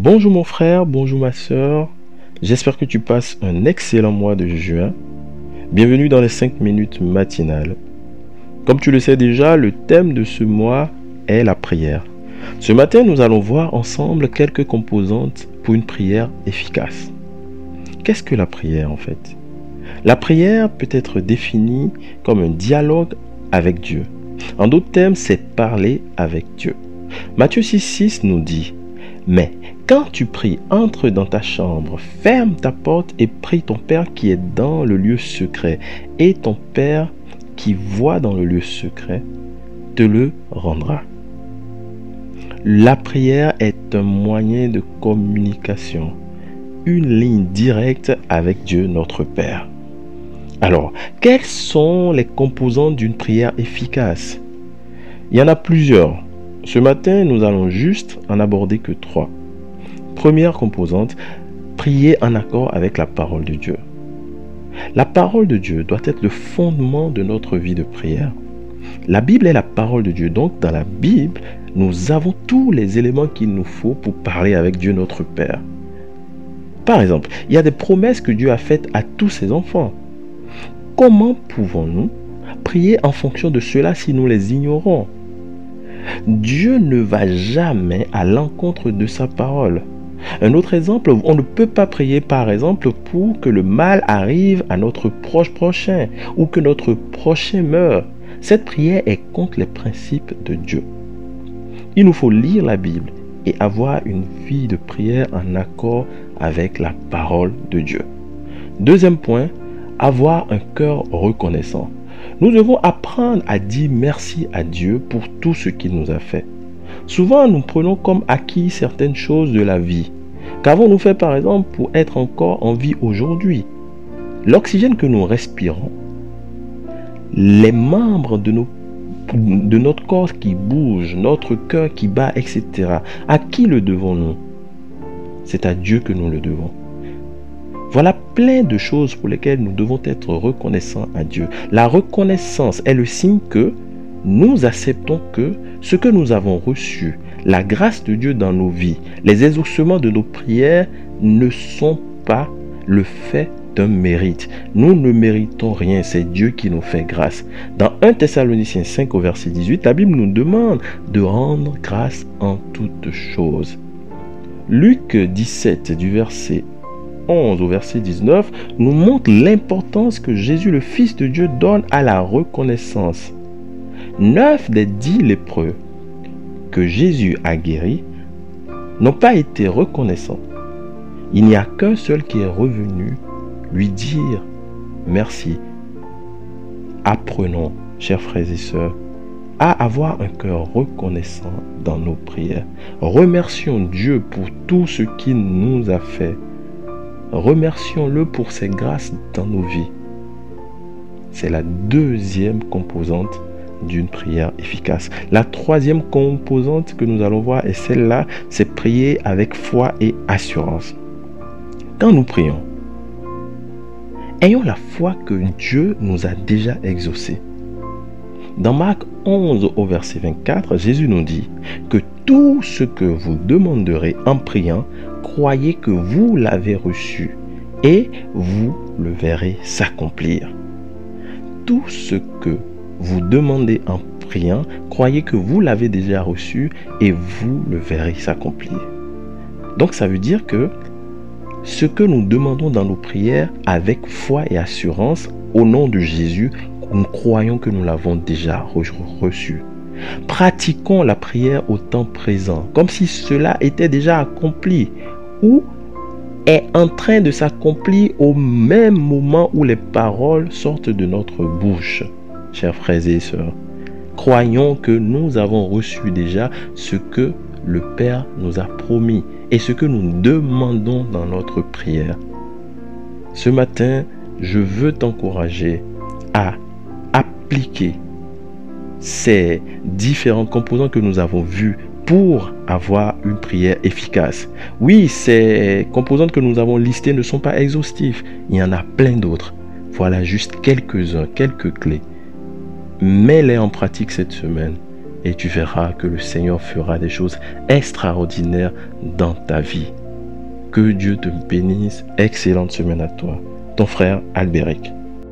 Bonjour mon frère, bonjour ma soeur. J'espère que tu passes un excellent mois de juin. Bienvenue dans les 5 minutes matinales. Comme tu le sais déjà, le thème de ce mois est la prière. Ce matin, nous allons voir ensemble quelques composantes pour une prière efficace. Qu'est-ce que la prière en fait? La prière peut être définie comme un dialogue avec Dieu. En d'autres termes, c'est parler avec Dieu. Matthieu 6,6 nous dit Mais quand tu pries, entre dans ta chambre, ferme ta porte et prie ton Père qui est dans le lieu secret. Et ton Père qui voit dans le lieu secret te le rendra. La prière est un moyen de communication, une ligne directe avec Dieu notre Père. Alors, quelles sont les composantes d'une prière efficace? Il y en a plusieurs. Ce matin, nous allons juste en aborder que trois. Première composante, prier en accord avec la parole de Dieu. La parole de Dieu doit être le fondement de notre vie de prière. La Bible est la parole de Dieu. Donc, dans la Bible, nous avons tous les éléments qu'il nous faut pour parler avec Dieu notre Père. Par exemple, il y a des promesses que Dieu a faites à tous ses enfants. Comment pouvons-nous prier en fonction de cela si nous les ignorons? Dieu ne va jamais à l'encontre de sa parole. Un autre exemple, on ne peut pas prier par exemple pour que le mal arrive à notre proche prochain ou que notre prochain meure. Cette prière est contre les principes de Dieu. Il nous faut lire la Bible et avoir une vie de prière en accord avec la parole de Dieu. Deuxième point, avoir un cœur reconnaissant. Nous devons apprendre à dire merci à Dieu pour tout ce qu'il nous a fait. Souvent, nous prenons comme acquis certaines choses de la vie. Qu'avons-nous fait par exemple pour être encore en vie aujourd'hui? L'oxygène que nous respirons, les membres de, notre corps qui bougent, notre cœur qui bat, etc. À qui le devons-nous? C'est à Dieu que nous le devons. Voilà plein de choses pour lesquelles nous devons être reconnaissants à Dieu. La reconnaissance est le signe que nous acceptons que ce que nous avons reçu, la grâce de Dieu dans nos vies, les exaucements de nos prières ne sont pas le fait d'un mérite. Nous ne méritons rien, c'est Dieu qui nous fait grâce. Dans 1 Thessaloniciens 5 au verset 18, la Bible nous demande de rendre grâce en toutes choses. Luc 17 du verset 11 au verset 19 nous montre l'importance que Jésus le Fils de Dieu donne à la reconnaissance. Neuf des dix lépreux que Jésus a guéris n'ont pas été reconnaissants. Il n'y a qu'un seul qui est revenu lui dire merci. Apprenons, chers frères et sœurs, à avoir un cœur reconnaissant dans nos prières. Remercions Dieu pour tout ce qu'il nous a fait Remercions-le pour ses grâces dans nos vies. C'est la deuxième composante d'une prière efficace. La troisième composante que nous allons voir est celle-là, c'est prier avec foi et assurance. Quand nous prions, ayons la foi que Dieu nous a déjà exaucé. Dans Marc 11 au verset 24, Jésus nous dit que tout ce que vous demanderez en priant, croyez que vous l'avez reçu et vous le verrez s'accomplir. Tout ce que vous demandez en priant, croyez que vous l'avez déjà reçu et vous le verrez s'accomplir. Donc ça veut dire que ce que nous demandons dans nos prières avec foi et assurance au nom de Jésus, nous croyons que nous l'avons déjà reçu. Pratiquons la prière au temps présent, comme si cela était déjà accompli ou est en train de s'accomplir au même moment où les paroles sortent de notre bouche. Chers frères et sœurs, croyons que nous avons reçu déjà ce que le Père nous a promis et ce que nous demandons dans notre prière. Ce matin, je veux t'encourager à appliquer ces différents composants que nous avons vus pour avoir une prière efficace. Oui, ces composantes que nous avons listées ne sont pas exhaustives. Il y en a plein d'autres. Voilà juste quelques-uns, quelques clés. Mets-les en pratique cette semaine et tu verras que le Seigneur fera des choses extraordinaires dans ta vie. Que Dieu te bénisse. Excellente semaine à toi. Ton frère Albéric.